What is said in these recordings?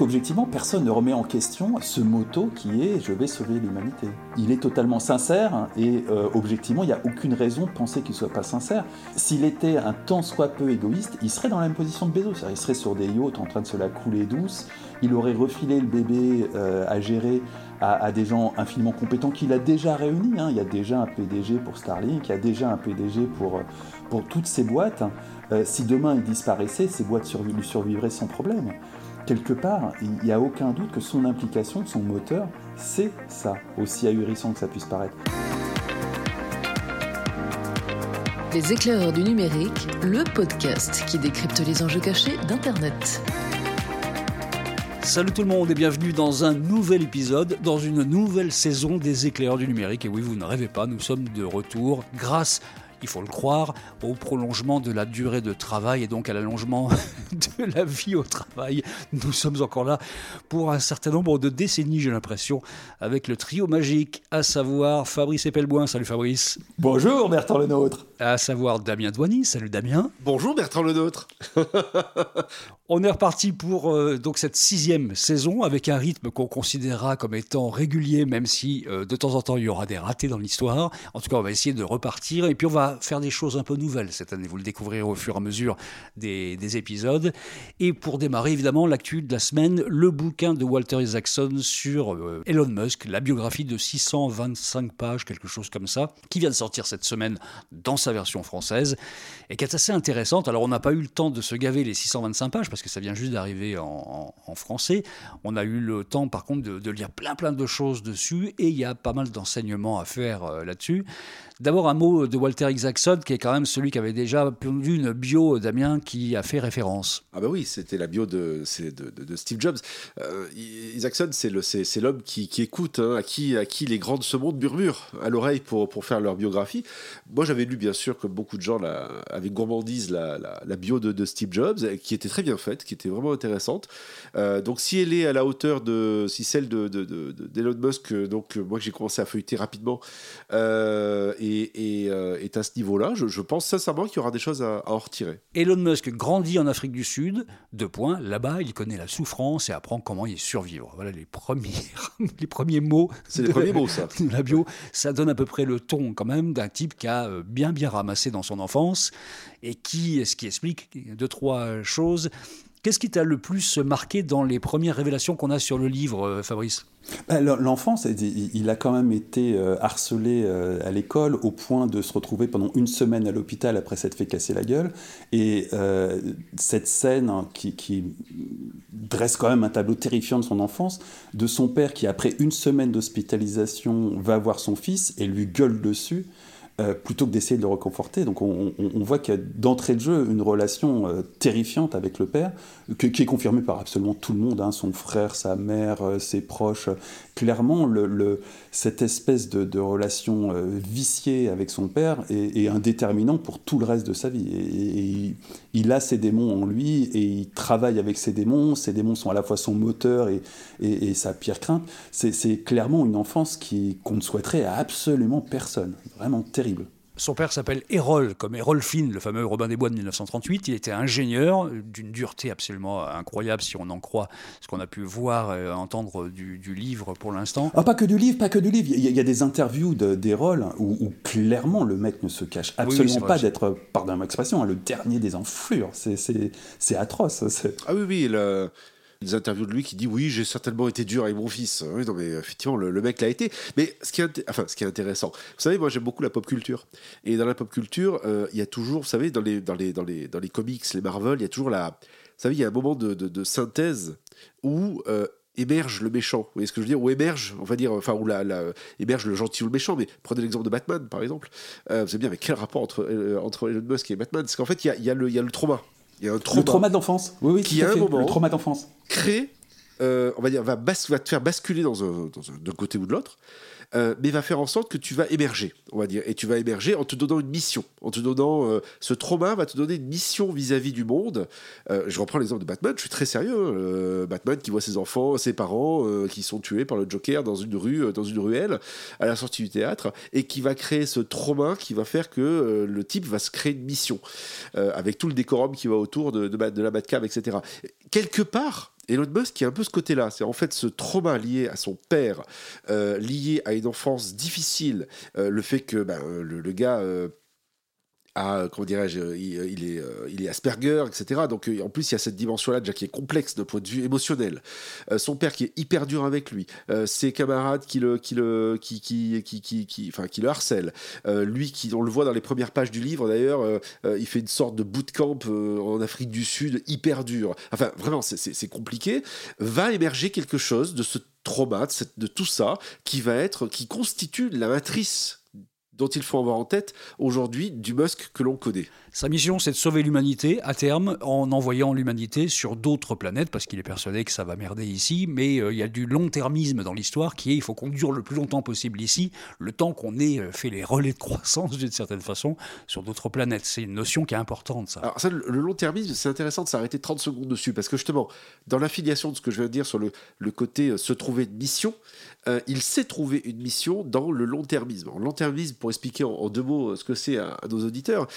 Objectivement, personne ne remet en question ce motto qui est je vais sauver l'humanité. Il est totalement sincère et euh, objectivement, il n'y a aucune raison de penser qu'il ne soit pas sincère. S'il était un tant soit peu égoïste, il serait dans la même position de Bezos. Il serait sur des yachts en train de se la couler douce. Il aurait refilé le bébé euh, à gérer à, des gens infiniment compétents qu'il a déjà réunis. Hein. Il y a déjà un PDG pour Starlink, il y a déjà un PDG pour, pour toutes ces boîtes. Euh, si demain il disparaissait, ces boîtes lui survivraient sans problème quelque part, il n'y a aucun doute que son implication, son moteur, c'est ça, aussi ahurissant que ça puisse paraître. Les éclaireurs du numérique, le podcast qui décrypte les enjeux cachés d'Internet. Salut tout le monde et bienvenue dans un nouvel épisode, dans une nouvelle saison des éclaireurs du numérique. Et oui, vous ne rêvez pas, nous sommes de retour grâce il faut le croire, au prolongement de la durée de travail et donc à l'allongement de la vie au travail. Nous sommes encore là pour un certain nombre de décennies, j'ai l'impression, avec le trio magique, à savoir Fabrice Epelboin. Salut Fabrice. Bonjour Bertrand Lenôtre. À savoir Damien Douany. Salut Damien. Bonjour Bertrand Lenôtre. On est reparti pour euh, donc cette sixième saison avec un rythme qu'on considérera comme étant régulier, même si euh, de temps en temps il y aura des ratés dans l'histoire. En tout cas, on va essayer de repartir et puis on va faire des choses un peu nouvelles cette année. Vous le découvrirez au fur et à mesure des, épisodes. Et pour démarrer, évidemment, l'actu de la semaine, le bouquin de Walter Isaacson sur euh, Elon Musk, la biographie de 625 pages, quelque chose comme ça, qui vient de sortir cette semaine dans sa version française et qui est assez intéressante. Alors, on n'a pas eu le temps de se gaver les 625 pages parce que ça vient juste d'arriver en, français. On a eu le temps, par contre, de, lire plein plein de choses dessus, et il y a pas mal d'enseignements à faire euh, là-dessus. D'abord, un mot de Walter Isaacson, qui est quand même celui qui avait déjà pondu une bio, Damien, qui a fait référence. Ah bah oui, c'était la bio de, Steve Jobs. Euh, Isaacson, c'est l'homme qui, qui, écoute, hein, à, qui, les grands de ce murmurent à l'oreille pour, faire leur biographie. Moi, j'avais lu, bien sûr, comme beaucoup de gens, avec gourmandise, la, bio de, Steve Jobs, qui était très bien faite, qui était vraiment intéressante. Euh, donc, si elle est à la hauteur de, si celle de, d'Elon Musk, donc moi que j'ai commencé à feuilleter rapidement, euh, et, euh, est à ce niveau-là, je, pense sincèrement qu'il y aura des choses à, en retirer. Elon Musk grandit en Afrique du Sud, deux points, là-bas il connaît la souffrance et apprend comment y survivre. Voilà les premiers, les premiers mots. C'est les premiers mots ça. la bio, ça donne à peu près le ton quand même d'un type qui a euh, bien bien ramassé dans son enfance et qui, ce qui explique deux, trois choses. Qu'est-ce qui t'a le plus marqué dans les premières révélations qu'on a sur le livre, euh, Fabrice? Bah, L'enfance, il a quand même été euh, harcelé euh, à l'école au point de se retrouver pendant une semaine à l'hôpital après s'être fait casser la gueule. Et cette scène hein, qui, dresse quand même un tableau terrifiant de son enfance, de son père qui, après une semaine d'hospitalisation, va voir son fils et lui gueule dessus. Euh, plutôt que d'essayer de le reconforter. Donc on, voit qu'il y a d'entrée de jeu une relation euh, terrifiante avec le père, qui est confirmée par absolument tout le monde, hein, son frère, sa mère, euh, ses proches. Clairement, cette espèce de, relation viciée avec son père est, est, pour tout le reste de sa vie. Et, il a ses démons en lui et il travaille avec ses démons. Ses démons sont à la fois son moteur et, et sa pire crainte. C'est clairement une enfance qu'on ne souhaiterait à absolument personne. Vraiment terrible. Son père s'appelle Errol, comme Errol Finn, le fameux Robin des Bois de 1938. Il était ingénieur d'une dureté absolument incroyable, si on en croit ce qu'on a pu voir et entendre du, livre pour l'instant. Ah, pas que du livre, pas que du livre. Il y a, des interviews d'Errol où, clairement le mec ne se cache absolument pas d'être, pardon l'expression, hein, le dernier des enflures. C'est atroce. Ah oui, oui. Le des interviews de lui qui dit oui j'ai certainement été dur avec mon fils oui non mais effectivement le, mec l'a été mais ce qui est enfin ce qui est intéressant vous savez moi j'aime beaucoup la pop culture et dans la pop culture euh, il y a toujours vous savez dans les dans les dans les dans les comics les Marvel il y a toujours la vous savez il y a un moment de, synthèse où euh, émerge le méchant. Vous voyez ce que je veux dire? Ou émerge, on va dire, enfin, ou la, émerge le gentil ou le méchant. Mais prenez l'exemple de Batman, par exemple. Euh, vous savez bien, mais quel rapport entre, entre Elon Musk et Batman? C'est qu'en fait, il y a, y, a y a le trauma. Il y a un trauma. Le trauma d'enfance. Oui, oui, qui a un moment. Le trauma d'enfance. Crée, euh, on va dire, va, va, te faire basculer dans un, dans un d'un côté ou de l'autre. Euh, mais va faire en sorte que tu vas émerger, on va dire. Et tu vas émerger en te donnant une mission. En te donnant. Euh, ce trauma va te donner une mission vis-à-vis du monde. Euh, je reprends l'exemple de Batman, je suis très sérieux. Hein. Batman qui voit ses enfants, ses parents qui sont tués par le Joker dans une rue, dans une ruelle, à la sortie du théâtre, et qui va créer ce trauma qui va faire que le type va se créer une mission. avec tout le décorum qui va autour de, de, de la Batcave, etc. Quelque part, Elon Musk qui a un peu ce côté-là, c'est en fait ce trauma lié à son père, euh, lié à une enfance difficile, euh, le fait que ben, le, le, gars euh, comment dirais-je, euh, il, est, euh, il est Asperger, etc. Donc euh, en plus, il y a cette dimension-là déjà qui est complexe de point de vue émotionnel. son père qui est hyper dur avec lui, ses camarades qui le, qui le, qui, qui, qui, qui, enfin, qui le harcèlent. lui, qui, on le voit dans les premières pages du livre d'ailleurs, il fait une sorte de bootcamp en Afrique du Sud hyper dur. Enfin, vraiment, c'est compliqué. Va émerger quelque chose de ce trauma, de, de tout ça, qui va être, qui constitue la matrice dont il faut avoir en tête aujourd'hui du Musk que l'on connaît. Sa mission, c'est de sauver l'humanité à terme en envoyant l'humanité sur d'autres planètes, parce qu'il est persuadé que ça va merder ici, mais euh, il y a du long-termisme dans l'histoire qui est il faut qu'on dure le plus longtemps possible ici, le temps qu'on ait euh, fait les relais de croissance d'une certaine façon sur d'autres planètes. C'est une notion qui est importante, ça. Alors ça, le, long-termisme, c'est intéressant de s'arrêter 30 secondes dessus, parce que justement, dans l'affiliation de ce que je viens de dire sur le, le côté euh, se trouver une mission, il sait trouver une mission dans le long-termisme. Long-termisme, pour expliquer en, deux mots ce que c'est à nos auditeurs,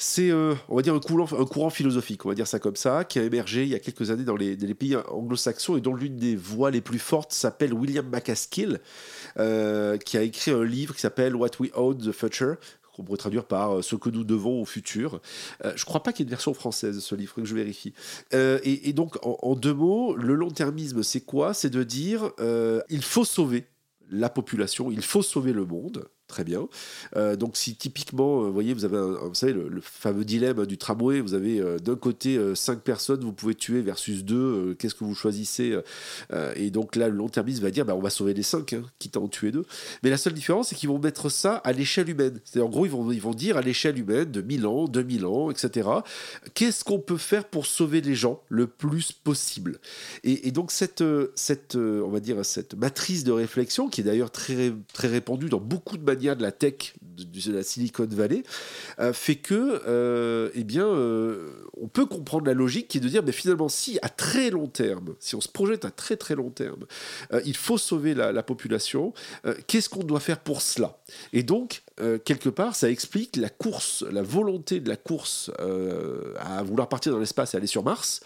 c'est, euh, on va dire, un courant, philosophique, on va dire ça comme ça, qui a émergé il y a quelques années dans les, pays anglo-saxons et dont l'une des voix les plus fortes s'appelle William MacAskill, euh, qui a écrit un livre qui s'appelle What We Owe the Future, qu'on pourrait traduire par euh, Ce que nous devons au futur. Je je crois pas qu'il y ait une version française de ce livre, que je vérifie. et, donc, en, deux mots, le long-termisme, c'est quoi? C'est de dire il faut sauver la population, il faut sauver le monde. Très bien. Euh, donc si typiquement, euh, vous voyez, vous avez, vous savez, le, fameux dilemme du tramway, vous avez euh, d'un côté 5 personnes, vous pouvez tuer versus 2, qu'est-ce que vous choisissez Et donc là, le long-termiste va dire, bah, on va sauver les 5, hein, quitte à en tuer 2. Mais la seule différence, c'est qu'ils vont mettre ça à l'échelle humaine. C'est en gros, ils vont, ils vont dire à l'échelle humaine de 1000 ans, 2000 ans, etc. Qu'est-ce qu'on peut faire pour sauver les gens le plus possible? Et, donc cette, cette, on va dire, cette matrice de réflexion, qui est d'ailleurs très, très répandue dans beaucoup de manières de la tech de, la Silicon Valley, euh, fait que, euh, eh bien, euh, on peut comprendre la logique qui est de dire, mais finalement, si à très long terme, si on se projette à très très long terme, il faut sauver la, population, qu'est-ce qu'on doit faire pour cela? Et donc, quelque part, ça explique la course, la volonté de la course à vouloir partir dans l'espace et aller sur Mars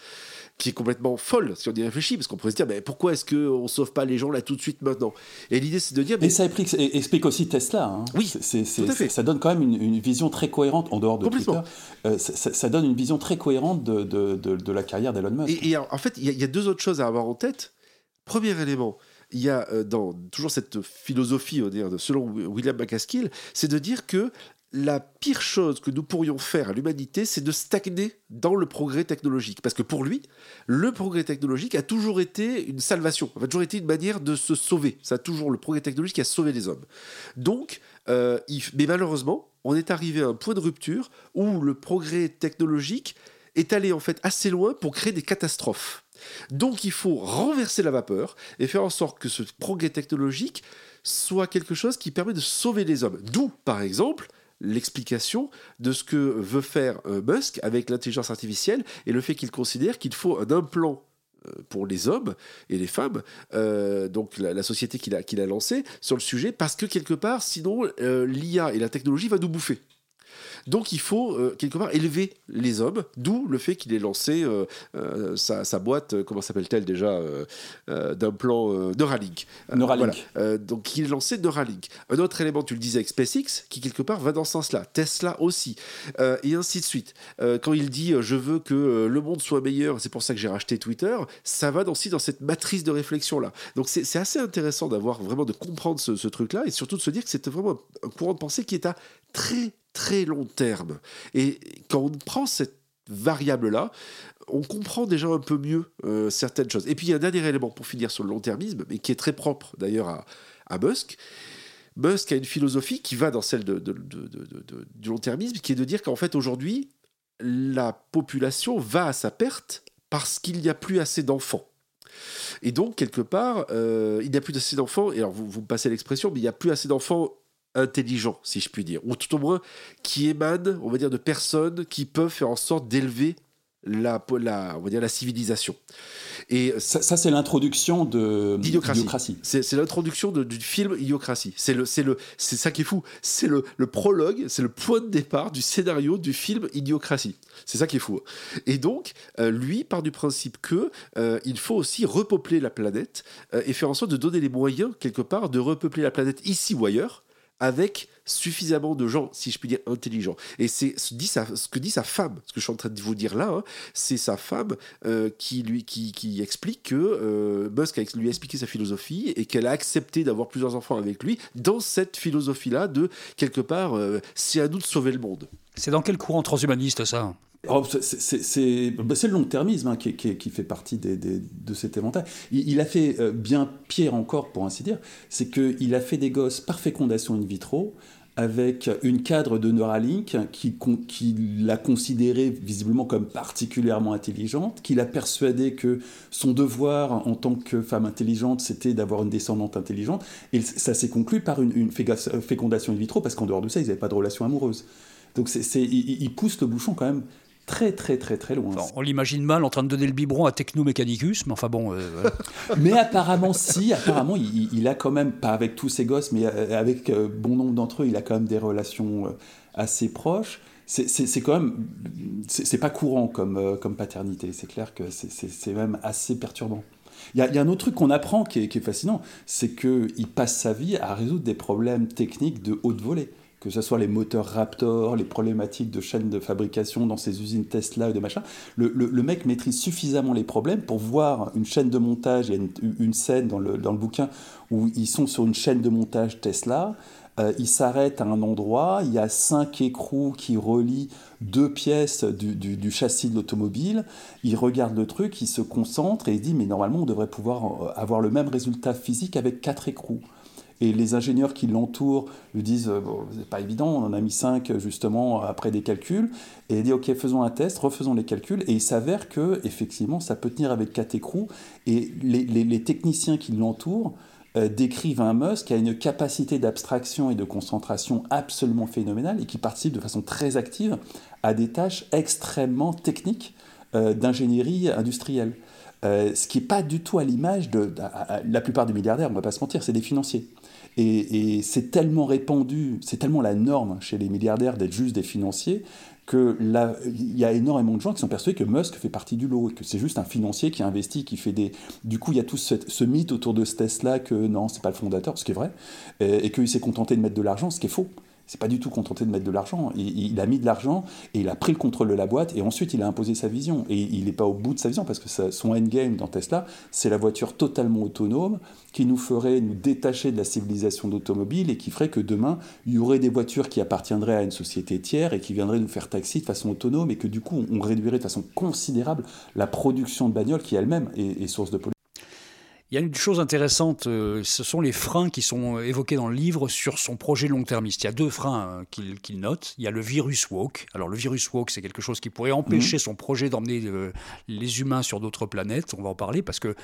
qui est complètement folle si on y réfléchit, parce qu'on pourrait se dire, mais pourquoi est-ce qu'on ne sauve pas les gens là tout de suite maintenant? Et l'idée c'est de dire... Mais... Et ça explique, aussi Tesla. Hein. Oui, c'est, ça donne quand même une, vision très cohérente, en dehors de Twitter, euh, ça, donne une vision très cohérente de, de, de, la carrière d'Elon Musk. Et, en fait, il y, a deux autres choses à avoir en tête. Premier élément, il y a euh, dans toujours cette philosophie, on selon William McCaskill, c'est de dire que la pire chose que nous pourrions faire à l'humanité, c'est de stagner dans le progrès technologique. Parce que pour lui, le progrès technologique a toujours été une salvation, a toujours été une manière de se sauver. Ça a toujours le progrès technologique qui a sauvé les hommes. Donc, euh, mais malheureusement, on est arrivé à un point de rupture où le progrès technologique est allé en fait assez loin pour créer des catastrophes. Donc il faut renverser la vapeur et faire en sorte que ce progrès technologique soit quelque chose qui permet de sauver les hommes. D'où, par exemple, l'explication de ce que veut faire euh, Musk avec l'intelligence artificielle et le fait qu'il considère qu'il faut un implant euh, pour les hommes et les femmes, euh, donc la, société qu'il a, lancée sur le sujet, parce que quelque part, sinon, l'IA et la technologie va nous bouffer. Donc il faut euh, quelque part élever les hommes, d'où le fait qu'il ait lancé euh, euh, sa, boîte, comment s'appelle-t-elle déjà, d'un plan Neuralink. Neuralink. donc il ait lancé Neuralink. Un autre élément, tu le disais avec SpaceX, qui quelque part va dans ce sens-là. Tesla aussi, et ainsi de suite. quand il dit je veux que le monde soit meilleur, c'est pour ça que j'ai racheté Twitter, ça va aussi dans cette matrice de réflexion-là. Donc c'est assez intéressant d'avoir vraiment de comprendre ce, ce truc-là et surtout de se dire que c'est vraiment un courant de pensée qui est à très très long terme. Et quand on prend cette variable-là, on comprend déjà un peu mieux euh, certaines choses. Et puis il y a un dernier élément pour finir sur le long-termisme, mais qui est très propre d'ailleurs à, Musk. Musk a une philosophie qui va dans celle de, du long-termisme, qui est de dire qu'en fait aujourd'hui, la population va à sa perte parce qu'il n'y a plus assez d'enfants. Et donc, quelque part, euh, il n'y a plus assez d'enfants, et alors vous, vous me passez l'expression, mais il n'y a plus assez d'enfants intelligent, si je puis dire, ou tout au moins qui émanent, on va dire, de personnes qui peuvent faire en sorte d'élever la, la, on va dire la civilisation. Et ça, c'est l'introduction de Idiocratie. C'est l'introduction du film Idiocratie. C'est le, c'est le, c'est ça qui est fou. C'est le, le prologue, c'est le point de départ du scénario du film Idiocratie. C'est ça qui est fou. Et donc, euh, lui part du principe que euh, il faut aussi repeupler la planète euh, et faire en sorte de donner les moyens quelque part de repeupler la planète ici ou ailleurs avec suffisamment de gens, si je puis dire, intelligents. Et c'est ce, ce que dit sa femme, ce que je suis en train de vous dire là, hein, c'est sa femme euh, qui, lui, qui, explique que euh, Musk lui a expliqué sa philosophie et qu'elle a accepté d'avoir plusieurs enfants avec lui dans cette philosophie-là de, quelque part, euh, c'est à nous de sauver le monde. C'est dans quel courant transhumaniste ça? Oh, bah, c'est le long-termisme hein, qui, fait partie de cet éventail. Il, a fait bien pire encore, pour ainsi dire, c'est qu'il a fait des gosses par fécondation in vitro, avec une cadre de Neuralink qui, l'a considérée visiblement comme particulièrement intelligente, qui l'a persuadé que son devoir en tant que femme intelligente, c'était d'avoir une descendante intelligente. Et ça s'est conclu par une, fécondation in vitro, parce qu'en dehors de ça, ils n'avaient pas de relation amoureuse. Donc c'est, il, il pousse le bouchon quand même très très très très loin. on l'imagine mal en train de donner le biberon à Technomechanicus, mais enfin bon. Euh, mais apparemment si, apparemment il, a quand même, pas avec tous ses gosses, mais euh, avec euh, bon nombre d'entre eux, il a quand même des relations assez proches. C'est quand même, c'est pas courant comme, comme paternité. C'est clair que c'est même assez perturbant. Il y, a, un autre truc qu'on apprend qui est, qui est fascinant, c'est qu'il passe sa vie à résoudre des problèmes techniques de haute volée que ce soit les moteurs Raptor, les problématiques de chaîne de fabrication dans ces usines Tesla et de machin, le, mec maîtrise suffisamment les problèmes pour voir une chaîne de montage, il y a une, scène dans le, dans le, bouquin où ils sont sur une chaîne de montage Tesla, euh, ils s'arrêtent à un endroit, il y a cinq écrous qui relient deux pièces du, du, châssis de l'automobile, il regarde le truc, il se concentre et il dit mais normalement on devrait pouvoir euh, avoir le même résultat physique avec quatre écrous. Et les ingénieurs qui l'entourent lui disent euh, bon, c'est pas évident, on en a mis 5 justement après des calculs. Et il dit ok, faisons un test, refaisons les calculs. Et il s'avère que effectivement, ça peut tenir avec 4 écrous. Et les, techniciens qui l'entourent euh, décrivent un Musk qui a une capacité d'abstraction et de concentration absolument phénoménale et qui participe de façon très active à des tâches extrêmement techniques euh, d'ingénierie industrielle. ce qui n'est pas du tout à l'image de, la plupart des milliardaires, on ne va pas se mentir, c'est des financiers. Et, c'est tellement répandu, c'est tellement la norme chez les milliardaires d'être juste des financiers que il y a énormément de gens qui sont persuadés que Musk fait partie du lot et que c'est juste un financier qui investit, qui fait des. Du coup, il y a tout ce, mythe autour de ce Tesla que non, c'est pas le fondateur, ce qui est vrai, et, et qu'il s'est contenté de mettre de l'argent, ce qui est faux c'est pas du tout contenté de mettre de l'argent. Il, a mis de l'argent et il a pris le contrôle de la boîte et ensuite il a imposé sa vision. Et il n'est pas au bout de sa vision parce que son endgame dans Tesla, c'est la voiture totalement autonome qui nous ferait nous détacher de la civilisation d'automobile et qui ferait que demain il y aurait des voitures qui appartiendraient à une société tiers et qui viendraient nous faire taxi de façon autonome et que du coup on réduirait de façon considérable la production de bagnoles qui elle-même est, est source de pollution. Il y a une chose intéressante, euh, ce sont les freins qui sont évoqués dans le livre sur son projet long-termiste. Il y a deux freins euh, qu'il note. Il y a le virus walk. Alors le virus walk, c'est quelque chose qui pourrait empêcher mhm. son projet d'emmener euh, les humains sur d'autres planètes. On va en parler parce que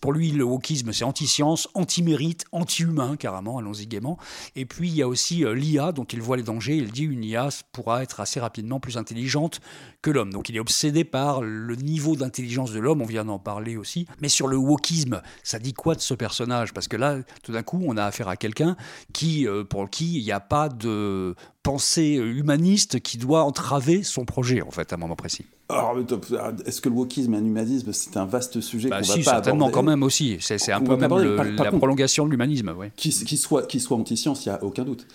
pour lui, le wokisme, c'est anti-science, anti-mérite, anti-humain carrément, allons-y gaiement. Et puis il y a aussi l'IA dont il voit les dangers. Il dit une IA pourra être assez rapidement plus intelligente que l'homme. Donc il est obsédé par le niveau d'intelligence de l'homme, on vient d'en parler aussi. Mais sur le wokisme, ça dit quoi de ce personnage? Parce que là, tout d'un coup, on a affaire à quelqu'un qui, euh, pour qui il n'y a pas de pensée humaniste qui doit entraver son projet, en fait, à un moment précis. Alors, est-ce que le wokisme et l'humanisme, c'est un vaste sujet bah qu'on si, va pas certainement quand même aussi. C'est un peu même la prolongation de l'humanisme. Ouais. Qui, soit, qui soit anti-science, il n'y a aucun doute.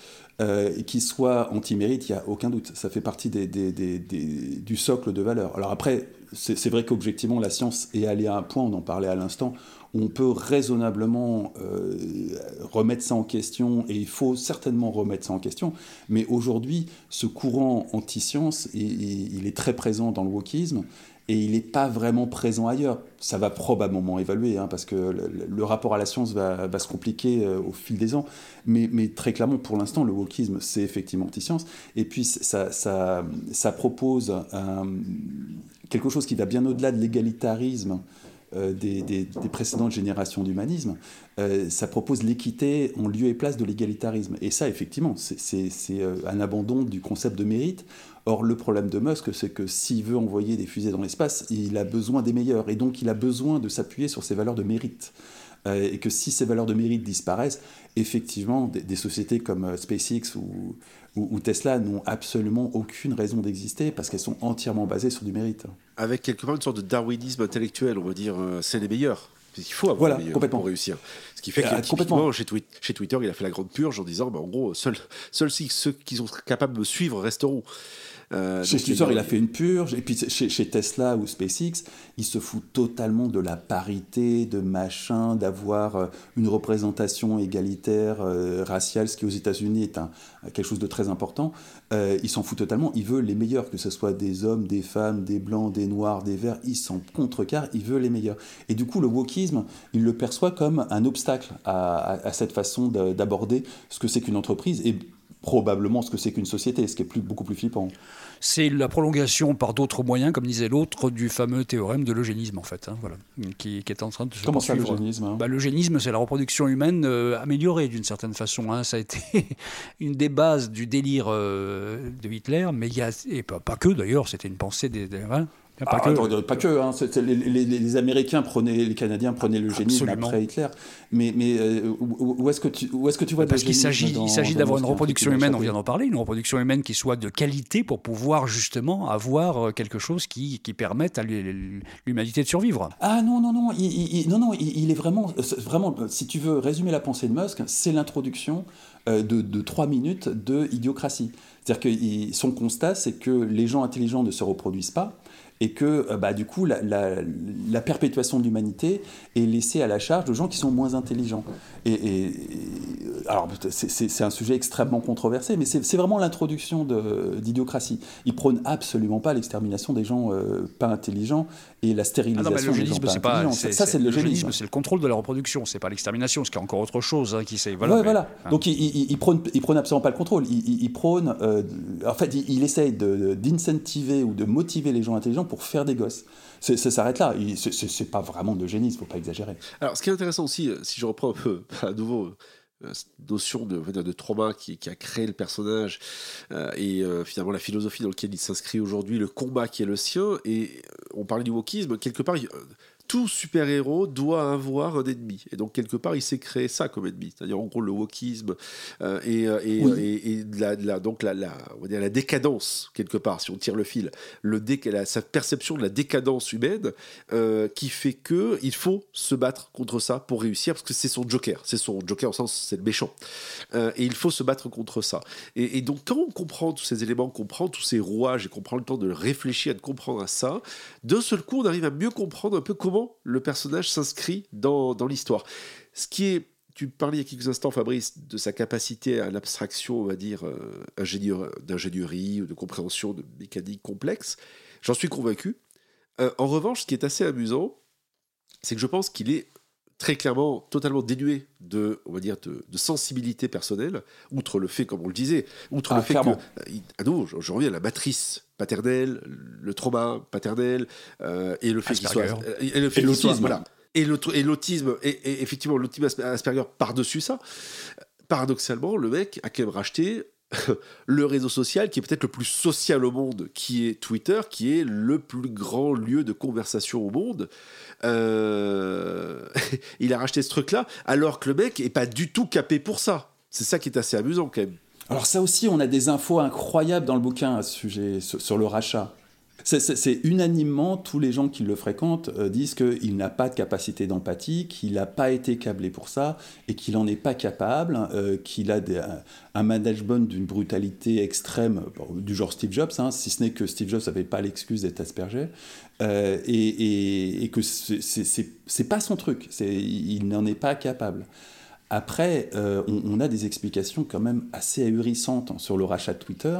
Euh, et qui soit anti-mérite, il n'y a aucun doute. Ça fait partie des, du socle de valeurs. Alors après, c'est vrai qu'objectivement, la science est allée à un point, on en parlait à l'instant, on peut raisonnablement euh, remettre ça en question, et il faut certainement remettre ça en question, mais aujourd'hui, ce courant anti-science, il, est très présent dans le wokisme, et il n'est pas vraiment présent ailleurs. Ça va probablement évaluer, hein, parce que le, rapport à la science va, se compliquer euh, au fil des ans, mais, très clairement, pour l'instant, le wokisme, c'est effectivement anti-science, et puis ça, ça, propose quelque chose qui va bien au-delà de l'égalitarisme, euh, des, précédentes générations d'humanisme, euh, ça propose l'équité en lieu et place de l'égalitarisme. Et ça, effectivement, c'est euh, un abandon du concept de mérite Or, le problème de Musk, c'est que s'il veut envoyer des fusées dans l'espace, il a besoin des meilleurs, et donc il a besoin de s'appuyer sur ses valeurs de mérite. Euh, et que si ces valeurs de mérite disparaissent, effectivement, des, sociétés comme euh, SpaceX ou, ou, Tesla n'ont absolument aucune raison d'exister parce qu'elles sont entièrement basées sur du mérite. Avec quelque part une sorte de darwinisme intellectuel, on va dire, euh, c'est les meilleurs. Il faut avoir voilà, les meilleurs complètement. pour réussir. Ce qui fait que chez, chez, Twitter, il a fait la grande purge en disant, bah, en gros, seuls, seuls ceux qui sont capables de me suivre resteront. Euh, chez il a fait une purge. Et puis chez, Tesla ou SpaceX, il se fout totalement de la parité, de machin, d'avoir euh, une représentation égalitaire euh, raciale, ce qui aux États-Unis est un, quelque chose de très important. il s'en fout totalement. Il veut les meilleurs, que ce soit des hommes, des femmes, des blancs, des noirs, des verts. Il s'en contrecarre. Il veut les meilleurs. Et du coup, le wokisme, il le perçoit comme un obstacle à, à cette façon d'aborder ce que c'est qu'une entreprise. Et probablement ce que c'est qu'une société, ce qui est plus, beaucoup plus flippant. C'est la prolongation par d'autres moyens, comme disait l'autre, du fameux théorème de l'eugénisme, en fait, hein, voilà, qui, est en train de se Comment ça, l'eugénisme hein? Bah, L'eugénisme, c'est la reproduction humaine euh, améliorée, d'une certaine façon. Hein. Ça a été une des bases du délire euh, de Hitler, mais il y a, et pas, que d'ailleurs, c'était une pensée des... ah, que. pas que. Hein. Les, Américains prenaient, les Canadiens prenaient l'eugénisme après Hitler. Mais, mais euh, où, est-ce que tu, où est-ce que tu vois Parce qu'il s'agit, il s'agit d'avoir une reproduction humaine. On vient d'en parler, une reproduction humaine qui soit de qualité pour pouvoir justement avoir euh, quelque chose qui, qui permette à l'humanité de survivre. Ah non non non, il, non non, il, est vraiment, vraiment. Si tu veux résumer la pensée de Musk, c'est l'introduction euh, de, de trois minutes de idiocratie. C'est-à-dire que son constat, c'est que les gens intelligents ne se reproduisent pas et que euh, bah, du coup la, la, perpétuation de l'humanité est laissée à la charge de gens qui sont moins intelligents. Et, alors c'est un sujet extrêmement controversé, mais c'est vraiment l'introduction d'idiocratie. Il prône absolument pas l'extermination des gens euh, pas intelligents et la stérilisation ah des gens pas, intelligents. ça, c'est l'eugénisme. C'est le contrôle de la reproduction, c'est pas l'extermination, ce qui est encore autre chose hein, qui c'est voilà. voilà. Hein. Donc il, il, prône, il prône absolument pas le contrôle. Il, prône, euh, en fait, il, essaye d'incentiver ou de motiver les gens intelligents pour faire des gosses. Ça s'arrête là. C'est pas vraiment de génie, il faut pas exagérer. Alors, ce qui est intéressant aussi, euh, si je reprends un peu à nouveau euh, cette notion de, de trauma qui, a créé le personnage euh, et finalement la philosophie dans laquelle il s'inscrit aujourd'hui, le combat qui est le sien. Et on parlait du wokisme, quelque part, tout super-héros doit avoir un ennemi. Et donc, quelque part, il s'est créé ça comme ennemi. C'est-à-dire, en gros, le wokisme euh, et, euh, et, et, la, donc la, la, on va dire la décadence, quelque part, si on tire le fil, le sa perception de la décadence humaine euh, qui fait que il faut se battre contre ça pour réussir, parce que c'est son joker. C'est son joker au sens, c'est le méchant. et il faut se battre contre ça. Et, donc, quand on comprend tous ces éléments, on comprend tous ces rouages et qu'on prend le temps de réfléchir et de comprendre à ça, d'un seul coup, on arrive à mieux comprendre un peu comment le personnage s'inscrit dans, l'histoire. Ce qui est tu parlais il y a quelques instants, Fabrice, de sa capacité à l'abstraction, on va dire, euh, d'ingénierie ou de compréhension de mécaniques complexes. J'en suis convaincu. Euh, en revanche, ce qui est assez amusant, c'est que je pense qu'il est très clairement totalement dénué de, on va dire, de, sensibilité personnelle, outre le fait, comme on le disait, outre ah, le fait que, euh, à nouveau, je, reviens à la matrice paternelle, le trauma paternel, euh, et le fait qu'il soit, et le fait l'autisme, voilà, et l'autisme, et, effectivement l'autisme Asperger par-dessus ça. Paradoxalement, le mec a quand même racheté le réseau social qui est peut-être le plus social au monde, qui est Twitter, qui est le plus grand lieu de conversation au monde. Euh, il a racheté ce truc-là, alors que le mec est pas du tout capé pour ça. C'est ça qui est assez amusant quand même. Alors ça aussi, on a des infos incroyables dans le bouquin à ce sujet, sur le rachat. C'est unanimement, tous les gens qui le fréquentent euh, disent qu'il n'a pas de capacité d'empathie, qu'il n'a pas été câblé pour ça, et qu'il n'en est pas capable, euh, qu'il a un management d'une brutalité extrême, du genre Steve Jobs, hein, si ce n'est que Steve Jobs n'avait pas l'excuse d'être aspergé, euh, et, et, que c'est pas son truc, il n'en est pas capable. Après, on, on, a des explications quand même assez ahurissantes sur le rachat de Twitter,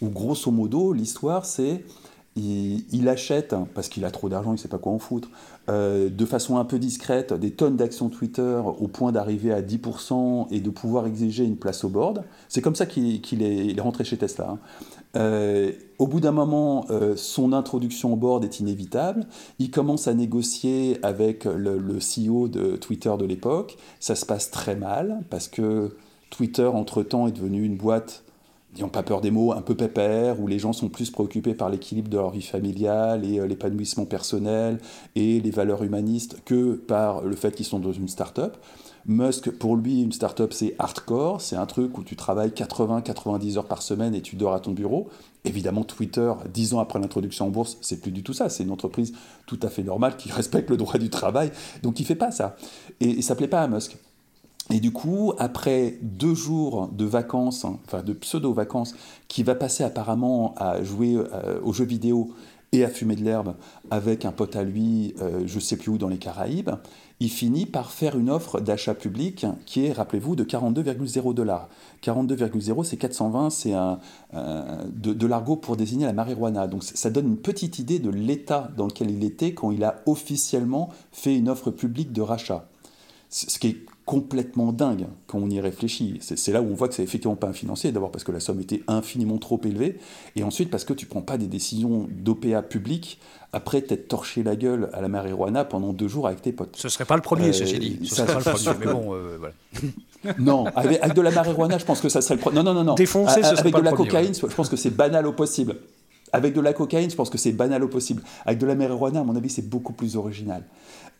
où grosso modo, l'histoire c'est il, achète, parce qu'il a trop d'argent, il ne sait pas quoi en foutre, euh, de façon un peu discrète, des tonnes d'actions Twitter au point d'arriver à 10% et de pouvoir exiger une place au board. C'est comme ça qu'il est, rentré chez Tesla. Hein. Euh, au bout d'un moment, euh, son introduction au board est inévitable. Il commence à négocier avec le, le CEO de Twitter de l'époque. Ça se passe très mal parce que Twitter, entre-temps, est devenu une boîte n'ayant pas peur des mots, un peu pépère, où les gens sont plus préoccupés par l'équilibre de leur vie familiale et euh, l'épanouissement personnel et les valeurs humanistes que par le fait qu'ils sont dans une start-up. Musk, pour lui, une start-up, c'est hardcore, c'est un truc où tu travailles 80-90 heures par semaine et tu dors à ton bureau. Évidemment, Twitter, dix ans après l'introduction en bourse, c'est plus du tout ça. C'est une entreprise tout à fait normale qui respecte le droit du travail. Donc, il fait pas ça. Et, et ça plaît pas à Musk. Et du coup, après deux jours de vacances, hein, enfin de pseudo-vacances, qui va passer apparemment à jouer euh, aux jeux vidéo et à fumer de l'herbe avec un pote à lui, euh, je sais plus où, dans les Caraïbes, il finit par faire une offre d'achat public qui est, rappelez-vous, de 42,0 dollars. 42,0, c'est 420, c'est un, de, de l'argot pour désigner la marijuana. Donc ça donne une petite idée de l'état dans lequel il était quand il a officiellement fait une offre publique de rachat. Ce qui est complètement dingue quand on y réfléchit. C'est là où on voit que c'est effectivement pas un financier, d'abord parce que la somme était infiniment trop élevée, et ensuite parce que tu prends pas des décisions d'OPA public après t'être torché la gueule à la marijuana pendant deux jours avec tes potes. Ce serait pas le premier, euh, ceci dit. Ce serait pas le premier, mais bon, euh, voilà. non, avec, de la marijuana, je pense que ça serait le premier. Non, non, non, non. Défoncer, ce Avec de la cocaïne, je pense que c'est banal au possible. Avec de la cocaïne, je pense que c'est banal au possible. Avec de la marijuana, à mon avis, c'est beaucoup plus original.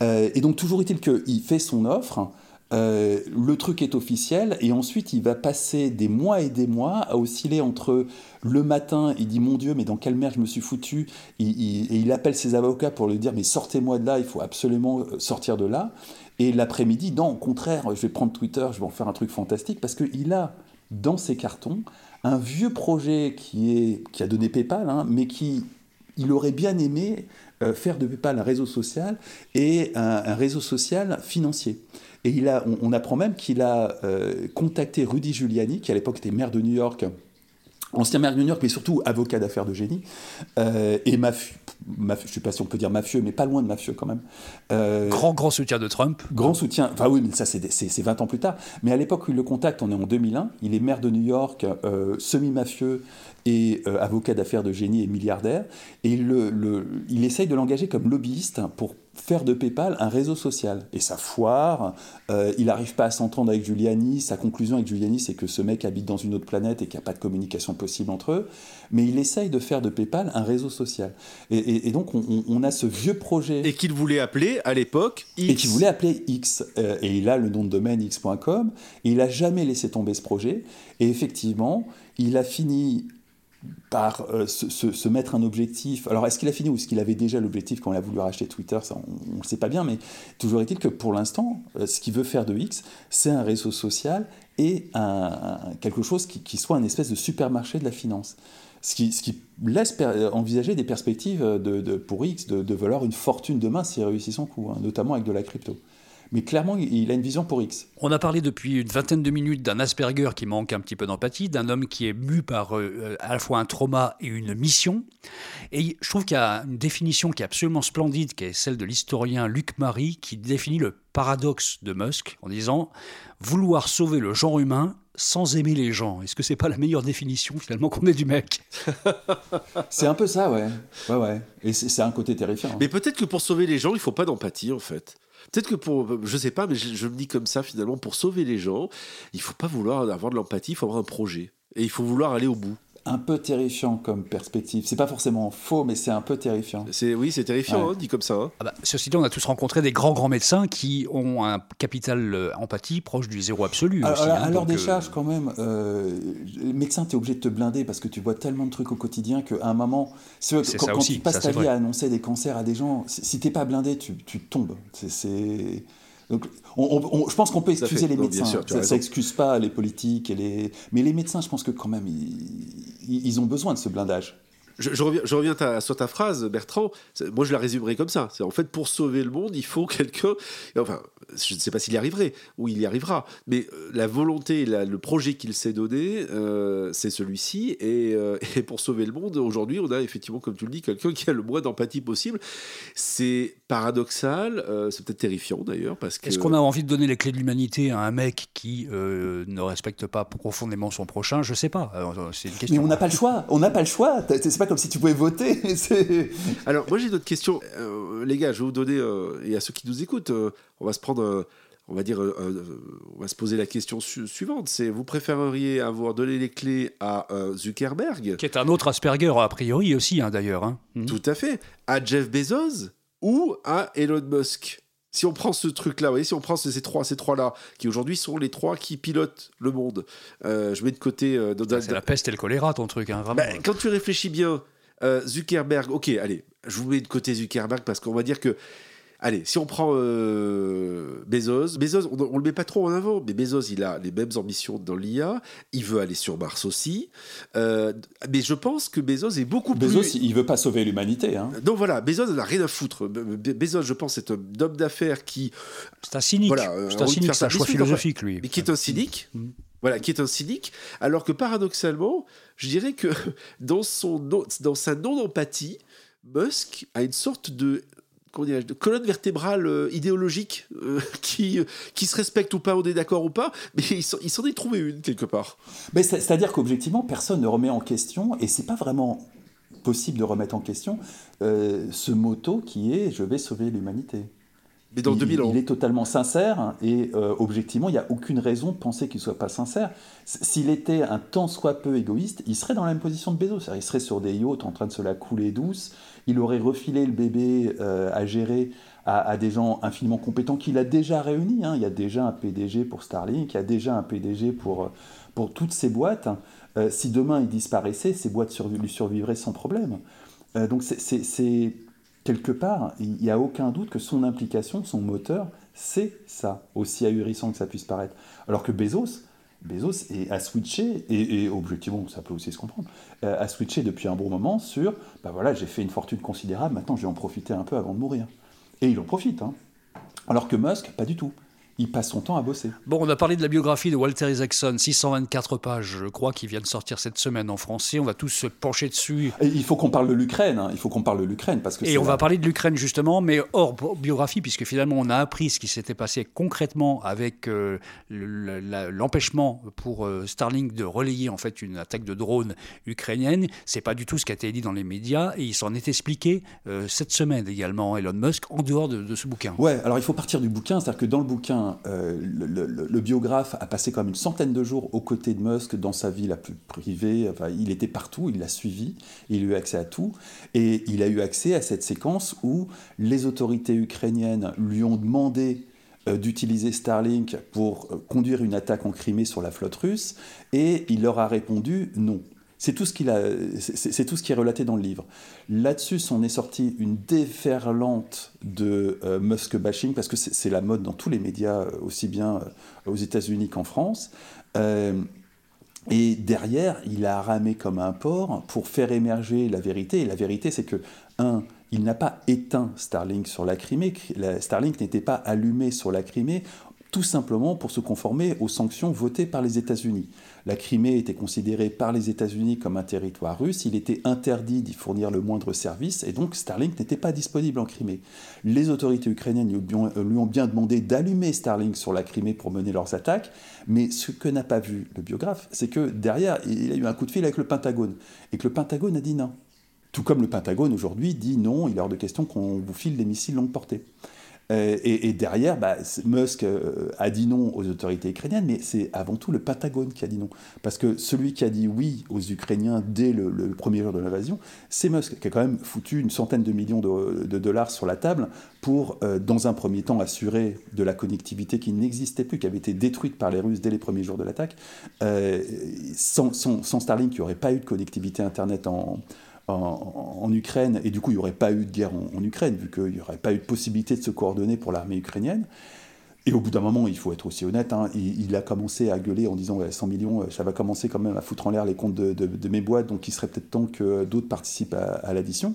Euh, et donc, toujours est-il qu'il fait son offre. Euh, le truc est officiel et ensuite il va passer des mois et des mois à osciller entre le matin, il dit mon Dieu, mais dans quelle merde je me suis foutu, et il appelle ses avocats pour lui dire mais sortez-moi de là, il faut absolument euh, sortir de là. Et l'après-midi, non, au contraire, je vais prendre Twitter, je vais en faire un truc fantastique parce qu'il a dans ses cartons un vieux projet qui, est, qui a donné PayPal, hein, mais qui il aurait bien aimé faire de PayPal un réseau social et un réseau social financier. Et il a, on, apprend même qu'il a euh, contacté Rudy Giuliani, qui à l'époque était maire de New York, ancien maire de New York, mais surtout avocat d'affaires de génie, euh, et mafieux, je ne sais pas si on peut dire mafieux, mais pas loin de mafieux quand même. Euh, grand, grand soutien de Trump. Grand soutien, enfin oui, mais ça c'est 20 ans plus tard. Mais à l'époque où il le contacte, on est en 2001, il est maire de New York, semi-mafieux et avocat d'affaires de génie et milliardaire, et il, le, il essaye de l'engager comme lobbyiste pour faire de PayPal un réseau social. Et ça foire, euh, il n'arrive pas à s'entendre avec Giuliani, sa conclusion avec Giuliani c'est que ce mec habite dans une autre planète et qu'il n'y a pas de communication possible entre eux, mais il essaye de faire de PayPal un réseau social. Et, donc on, a ce vieux projet... Et qu'il voulait appeler à l'époque X. Et qu'il voulait appeler X. Euh, et il a le nom de domaine x.com, et il n'a jamais laissé tomber ce projet. Et effectivement, il a fini par euh, se, mettre un objectif. Alors, est-ce qu'il a fini ou est-ce qu'il avait déjà l'objectif quand il a voulu racheter Twitter? On ne le sait pas bien, mais toujours est-il que pour l'instant, euh, ce qu'il veut faire de X, c'est un réseau social et un, quelque chose qui, soit un espèce de supermarché de la finance. Ce qui, ce qui laisse envisager des perspectives de, pour X de, de, valoir une fortune demain s'il réussit son coup, hein, notamment avec de la crypto mais clairement, il a une vision pour X. On a parlé depuis une vingtaine de minutes d'un Asperger qui manque un petit peu d'empathie, d'un homme qui est mu par euh, à la fois un trauma et une mission. Et je trouve qu'il y a une définition qui est absolument splendide, qui est celle de l'historien Luc Marie, qui définit le paradoxe de Musk en disant vouloir sauver le genre humain sans aimer les gens. Est-ce que c'est pas la meilleure définition finalement qu'on ait du mec? C'est un peu ça, ouais. Ouais, ouais. Et c'est un côté terrifiant. Mais peut-être que pour sauver les gens, il faut pas d'empathie en fait. Peut-être que pour, je sais pas, mais je, me dis comme ça finalement, pour sauver les gens, il faut pas vouloir avoir de l'empathie, il faut avoir un projet. Et il faut vouloir aller au bout un peu terrifiant comme perspective. C'est pas forcément faux, mais c'est un peu terrifiant. C'est oui, c'est terrifiant, hein, dit comme ça. Hein. Ah bah, ceci dit, on a tous rencontré des grands grands médecins qui ont un capital euh, empathie proche du zéro absolu. Alors, aussi, hein, à, des euh, charges, quand même, euh, médecin, tu es obligé de te blinder parce que tu vois tellement de trucs au quotidien qu'à un moment, quand, quand tu passes ta vie à annoncer des cancers à des gens, si t'es pas blindé, tu, tu tombes. C'est donc, je pense qu'on peut excuser les médecins. ça n'excuse pas les politiques, et les... mais les médecins, je pense que quand même, ils ont besoin de ce blindage je, reviens, je reviens à, sur ta phrase, Bertrand. Moi, je la résumerai comme ça. En fait, pour sauver le monde, il faut quelqu'un. Enfin, je ne sais pas s'il y arriverait ou il y arrivera, mais euh, la volonté, le projet qu'il s'est donné, euh, c'est celui-ci. Euh, et, pour sauver le monde, aujourd'hui, on a effectivement, comme tu le dis, quelqu'un qui a le moins d'empathie possible. C'est paradoxal, c'est peut-être terrifiant d'ailleurs, parce que. Est-ce qu'on a envie de donner les clés de l'humanité à un mec qui ne respecte pas profondément son prochain? Je sais pas. C'est une question. Mais on n'a pas le choix. On n'a pas le choix. C'est pas comme si tu pouvais voter. Alors, moi, j'ai d'autres questions. Euh, les gars, je vais vous donner, euh, et à ceux qui nous écoutent, euh, on va se prendre on va dire, on va se poser la question suivante, c'est vous préféreriez avoir donné les clés à Zuckerberg? Qui est un autre Asperger a priori aussi, hein, d'ailleurs. Hein. Hmm. Tout à fait. À Jeff Bezos ou à Elon Musk? Si on prend ce truc-là, vous voyez, si on prend ces trois, ces trois-là, qui aujourd'hui sont les trois qui pilotent le monde, euh, je mets de côté. Euh, c'est la peste et le choléra, ton truc, hein, vraiment. Ben, quand tu réfléchis bien, euh, Zuckerberg, ok, allez, je vous mets de côté Zuckerberg parce qu'on va dire que Allez, si on prend euh, Bezos, Bezos, on, ne le met pas trop en avant, mais Bezos, il a les mêmes ambitions dans l'IA. Il veut aller sur Mars aussi. Euh, mais je pense que Bezos est beaucoup plus. Bezos, il veut pas sauver l'humanité. Hein. Donc voilà, Bezos n'a rien à foutre. Bezos, je pense, c'est un homme d'affaires qui. C'est un cynique. Voilà, c'est un cynique, c'est un choix philosophique, lui. Mais qui est un cynique. Mm. Voilà, qui est un cynique, alors que paradoxalement, je dirais que dans, son, dans sa non-empathie, Musk a une sorte de de colonne vertébrale euh, idéologique euh, qui, euh, qui se respecte ou pas, on est d'accord ou pas, mais il s'en est trouvé une quelque part. Mais c'est-à-dire qu'objectivement, personne ne remet en question, et c'est pas vraiment possible de remettre en question ce motto qui est je vais sauver l'humanité. Mais dans il, 2000 ans. Il est totalement sincère et objectivement, il n'y a aucune raison de penser qu'il ne soit pas sincère. S'il était un tant soit peu égoïste, il serait dans la même position de Bezos. Il serait sur des yachts en train de se la couler douce il aurait refilé le bébé euh, à gérer à, des gens infiniment compétents qu'il a déjà réunis. Hein. Il y a déjà un PDG pour Starlink, il y a déjà un PDG pour, euh, pour toutes ces boîtes. Euh, si demain il disparaissait, ces boîtes lui survivraient sans problème. donc c'est quelque part, il n'y a aucun doute que son implication, son moteur, c'est ça, aussi ahurissant que ça puisse paraître. Alors que Bezos, Bezos a switché, et, objectivement, ça peut aussi se comprendre, euh, a switché depuis un bon moment sur, ben voilà, j'ai fait une fortune considérable, maintenant je vais en profiter un peu avant de mourir. Et il en profite. Hein. Alors que Musk, pas du tout il passe son temps à bosser. Bon, on a parlé de la biographie de Walter Isaacson, 624 pages, je crois, qui vient de sortir cette semaine en français. On va tous se pencher dessus. il faut qu'on parle de l'Ukraine. Hein. Il faut qu'on parle de l'Ukraine parce que. Et on va parler de l'Ukraine justement, mais hors biographie, puisque finalement on a appris ce qui s'était passé concrètement avec euh, l'empêchement pour euh, Starlink de relayer en fait une attaque de drone ukrainienne. C'est pas du tout ce qui a été dit dans les médias et il s'en est expliqué euh, cette semaine également Elon Musk en dehors de, de ce bouquin. Ouais, alors il faut partir du bouquin, c'est-à-dire que dans le bouquin euh, le, biographe a passé comme une centaine de jours aux côtés de Musk dans sa vie la plus privée. Enfin, il était partout, il l'a suivi, il a eu accès à tout. Et il a eu accès à cette séquence où les autorités ukrainiennes lui ont demandé euh, d'utiliser Starlink pour euh, conduire une attaque en Crimée sur la flotte russe, et il leur a répondu non. C'est tout, ce qui est relaté dans le livre. Là-dessus, on est sorti une déferlante de euh, Musk bashing, parce que c'est la mode dans tous les médias, euh, aussi bien euh, aux États-Unis qu'en France. et derrière, il a ramé comme un porc pour faire émerger la vérité. Et la vérité, c'est que, un, il n'a pas éteint Starlink sur la Crimée. Starlink n'était pas allumé sur la Crimée tout simplement pour se conformer aux sanctions votées par les États-Unis. La Crimée était considérée par les États-Unis comme un territoire russe, il était interdit d'y fournir le moindre service, et donc Starlink n'était pas disponible en Crimée. Les autorités ukrainiennes lui ont bien demandé d'allumer Starlink sur la Crimée pour mener leurs attaques, mais ce que n'a pas vu le biographe, c'est que derrière, il a eu un coup de fil avec le Pentagone, et que le Pentagone a dit non. Tout comme le Pentagone aujourd'hui dit non, il est hors de question qu'on vous file des missiles longue portée. Euh, et, derrière, bah, Musk euh, a dit non aux autorités ukrainiennes, mais c'est avant tout le Pentagone qui a dit non. Parce que celui qui a dit oui aux Ukrainiens dès le, premier jour de l'invasion, c'est Musk, qui a quand même foutu une centaine de millions de, dollars sur la table pour, euh, dans un premier temps, assurer de la connectivité qui n'existait plus, qui avait été détruite par les Russes dès les premiers jours de l'attaque. sans, Starlink, il n'y aurait pas eu de connectivité Internet en, Ukraine, et du coup il n'y aurait pas eu de guerre en, Ukraine, vu qu'il n'y aurait pas eu de possibilité de se coordonner pour l'armée ukrainienne. Et au bout d'un moment, il faut être aussi honnête, hein, il, a commencé à gueuler en disant 100 millions, ça va commencer quand même à foutre en l'air les comptes de, mes boîtes, donc il serait peut-être temps que d'autres participent à l'addition.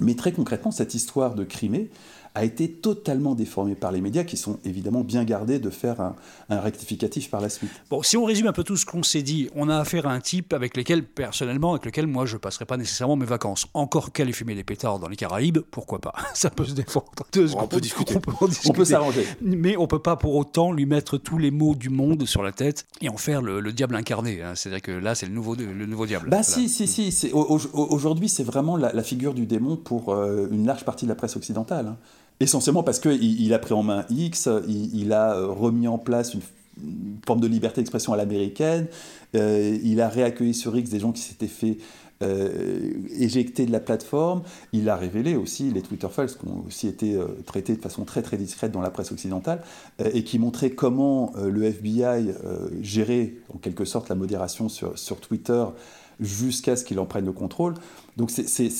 Mais très concrètement, cette histoire de Crimée, a été totalement déformé par les médias qui sont évidemment bien gardés de faire un, rectificatif par la suite. Bon, si on résume un peu tout ce qu'on s'est dit, on a affaire à un type avec lequel, personnellement, avec lequel moi je passerai pas nécessairement mes vacances. Encore qu'elle ait fumé des pétards dans les Caraïbes, pourquoi pas? Ça peut se défendre. on, peut discuter. On peut, s'arranger. Mais on peut pas pour autant lui mettre tous les mots du monde sur la tête et en faire le, diable incarné. Hein. C'est-à-dire que là, c'est le nouveau, le nouveau diable. Bah si, si, si. Aujourd'hui, c'est vraiment la, figure du démon pour euh, une large partie de la presse occidentale. Hein. Essentiellement parce qu'il il a pris en main X, il, a remis en place une, forme de liberté d'expression à l'américaine, il a réaccueilli sur X des gens qui s'étaient fait euh, éjecté de la plateforme. Il a révélé aussi les Twitter files qui ont aussi été euh, traités de façon très très discrète dans la presse occidentale euh, et qui montraient comment le FBI gérait en quelque sorte la modération sur, sur Twitter jusqu'à ce qu'il en prenne le contrôle. Donc c'est,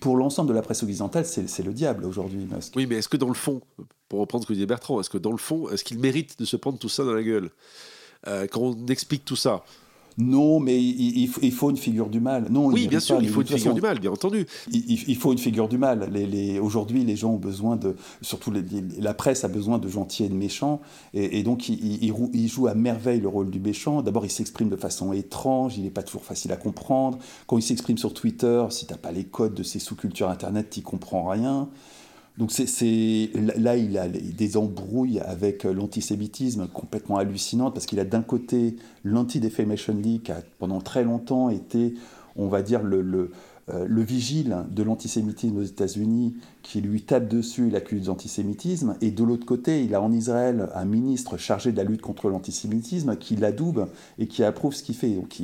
pour l'ensemble de la presse occidentale, c'est, le diable aujourd'hui, Oui, mais est-ce que dans le fond, pour reprendre ce que disait Bertrand, est-ce que dans le fond, est-ce qu'il mérite de se prendre tout ça dans la gueule? Quand on explique tout ça, non, mais il, faut une figure du mal. Non, oui, bien sûr, il faut une figure du mal, bien entendu. Il, faut une figure du mal. Aujourd'hui, les gens ont besoin de. Surtout la presse a besoin de gentils et de méchants. Et, donc, il, joue à merveille le rôle du méchant. D'abord, il s'exprime de façon étrange, il n'est pas toujours facile à comprendre. Quand il s'exprime sur Twitter, si tu n'as pas les codes de ces sous-cultures Internet, tu comprends rien. Donc c'est là, il a des embrouilles avec l'antisémitisme complètement hallucinantes parce qu'il a d'un côté l'Anti-Defamation League qui a pendant très longtemps été, on va dire, le, euh, le vigile de l'antisémitisme aux États-Unis qui lui tape dessus et l'accuse d'antisémitisme. Et de l'autre côté, il a en Israël un ministre chargé de la lutte contre l'antisémitisme qui l'adoube et qui approuve ce qu'il fait. Donc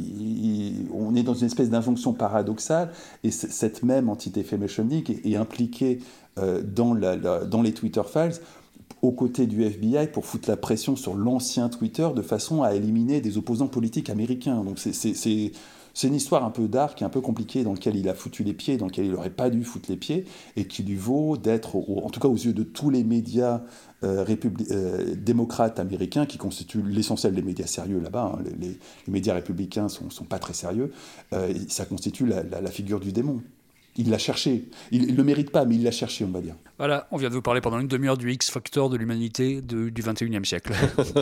on est dans une espèce d'injonction paradoxale et cette même Anti-Defamation League est, impliquée euh, dans, dans les Twitter files aux côtés du FBI pour foutre la pression sur l'ancien Twitter de façon à éliminer des opposants politiques américains. Donc c'est une histoire un peu dark, un peu compliquée, dans laquelle il a foutu les pieds, dans laquelle il n'aurait pas dû foutre les pieds, et qui lui vaut d'être, en tout cas aux yeux de tous les médias euh, euh, démocrates américains, qui constituent l'essentiel des médias sérieux là-bas, hein. les, médias républicains ne sont, sont, pas très sérieux, ça constitue la figure du démon il l'a cherché. Il ne le mérite pas, mais il l'a cherché, on va dire. Voilà, on vient de vous parler pendant une demi-heure du X-Factor de l'humanité du 21e siècle.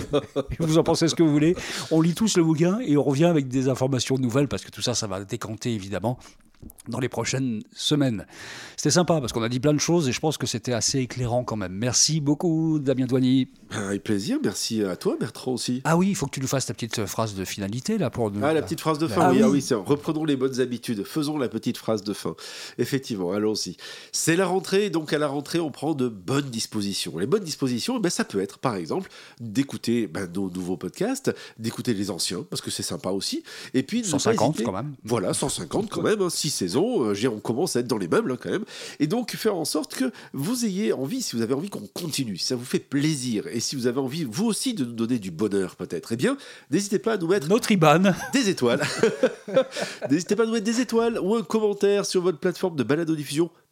vous en pensez ce que vous voulez. On lit tous le bouquin et on revient avec des informations nouvelles, parce que tout ça, ça va décanter évidemment dans les prochaines semaines. C'était sympa parce qu'on a dit plein de choses et je pense que c'était assez éclairant quand même. Merci beaucoup Damien Douany. Avec plaisir, merci à toi Bertrand aussi. Ah oui, il faut que tu nous fasses ta petite phrase de finalité là pour nous. Ah la petite phrase de fin, ah oui, ah oui reprenons les bonnes habitudes, faisons la petite phrase de fin. Effectivement, allons-y. C'est la rentrée, donc à la rentrée on prend de bonnes dispositions. Les bonnes dispositions, ben, ça peut être par exemple d'écouter ben, nos nouveaux podcasts, d'écouter les anciens parce que c'est sympa aussi. Et puis 150 quand même. Voilà, 150 quand même, hein, six saisons, euh, on commence à être dans les meubles hein, quand même. Et donc faire en sorte que vous ayez envie, si vous avez envie qu'on continue, si ça vous fait plaisir, et si vous avez envie vous aussi de nous donner du bonheur peut-être, eh bien n'hésitez pas à nous mettre notre IBAN des étoiles. n'hésitez pas à nous mettre des étoiles ou un commentaire sur votre plateforme de balado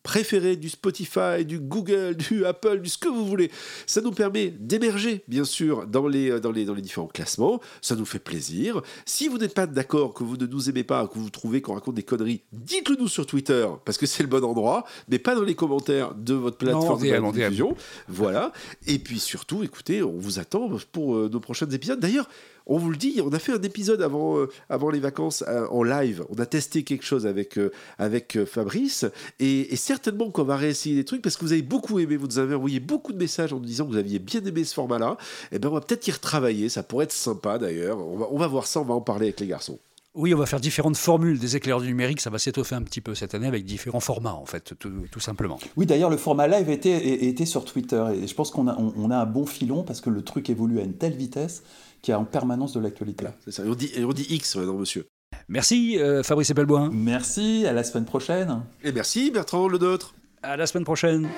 diffusion préféré du Spotify, du Google, du Apple, du ce que vous voulez. Ça nous permet d'émerger, bien sûr, dans les, euh, dans, les, dans les différents classements. Ça nous fait plaisir. Si vous n'êtes pas d'accord, que vous ne nous aimez pas, que vous trouvez qu'on raconte des conneries, dites-le nous sur Twitter, parce que c'est le bon endroit, mais pas dans les commentaires de votre plateforme de diffusion. Voilà. Et puis surtout, écoutez, on vous attend pour euh, nos prochains épisodes. D'ailleurs, on vous le dit, on a fait un épisode avant, euh, avant les vacances euh, en live. On a testé quelque chose avec, avec Fabrice. Et, certainement qu'on va réessayer des trucs parce que vous avez beaucoup aimé. Vous nous avez envoyé beaucoup de messages en nous disant que vous aviez bien aimé ce format-là. Et eh ben on va peut-être y retravailler. Ça pourrait être sympa d'ailleurs. On va, on va voir ça. On va en parler avec les garçons. Oui, on va faire différentes formules des éclairs du numérique. Ça va s'étoffer un petit peu cette année avec différents formats, en fait, tout, simplement. Oui, d'ailleurs, le format live était, était sur Twitter. Et je pense qu'on a, on a un bon filon parce que le truc évolue à une telle vitesse qui a en permanence de l'actualité. c'est ça. Et on dit, on dit X non, monsieur. Merci euh, Fabrice Epelboin. Merci, à la semaine prochaine. Et merci Bertrand Le Nôtre. À la semaine prochaine.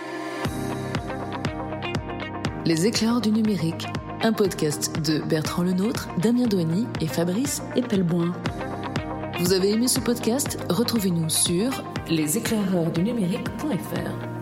Les éclairs du numérique, un podcast de Bertrand Lenôtre, Damien Douany et Fabrice Epelboin. Vous avez aimé ce podcast? Retrouvez-nous sur leséclaireursdunumérique.fr.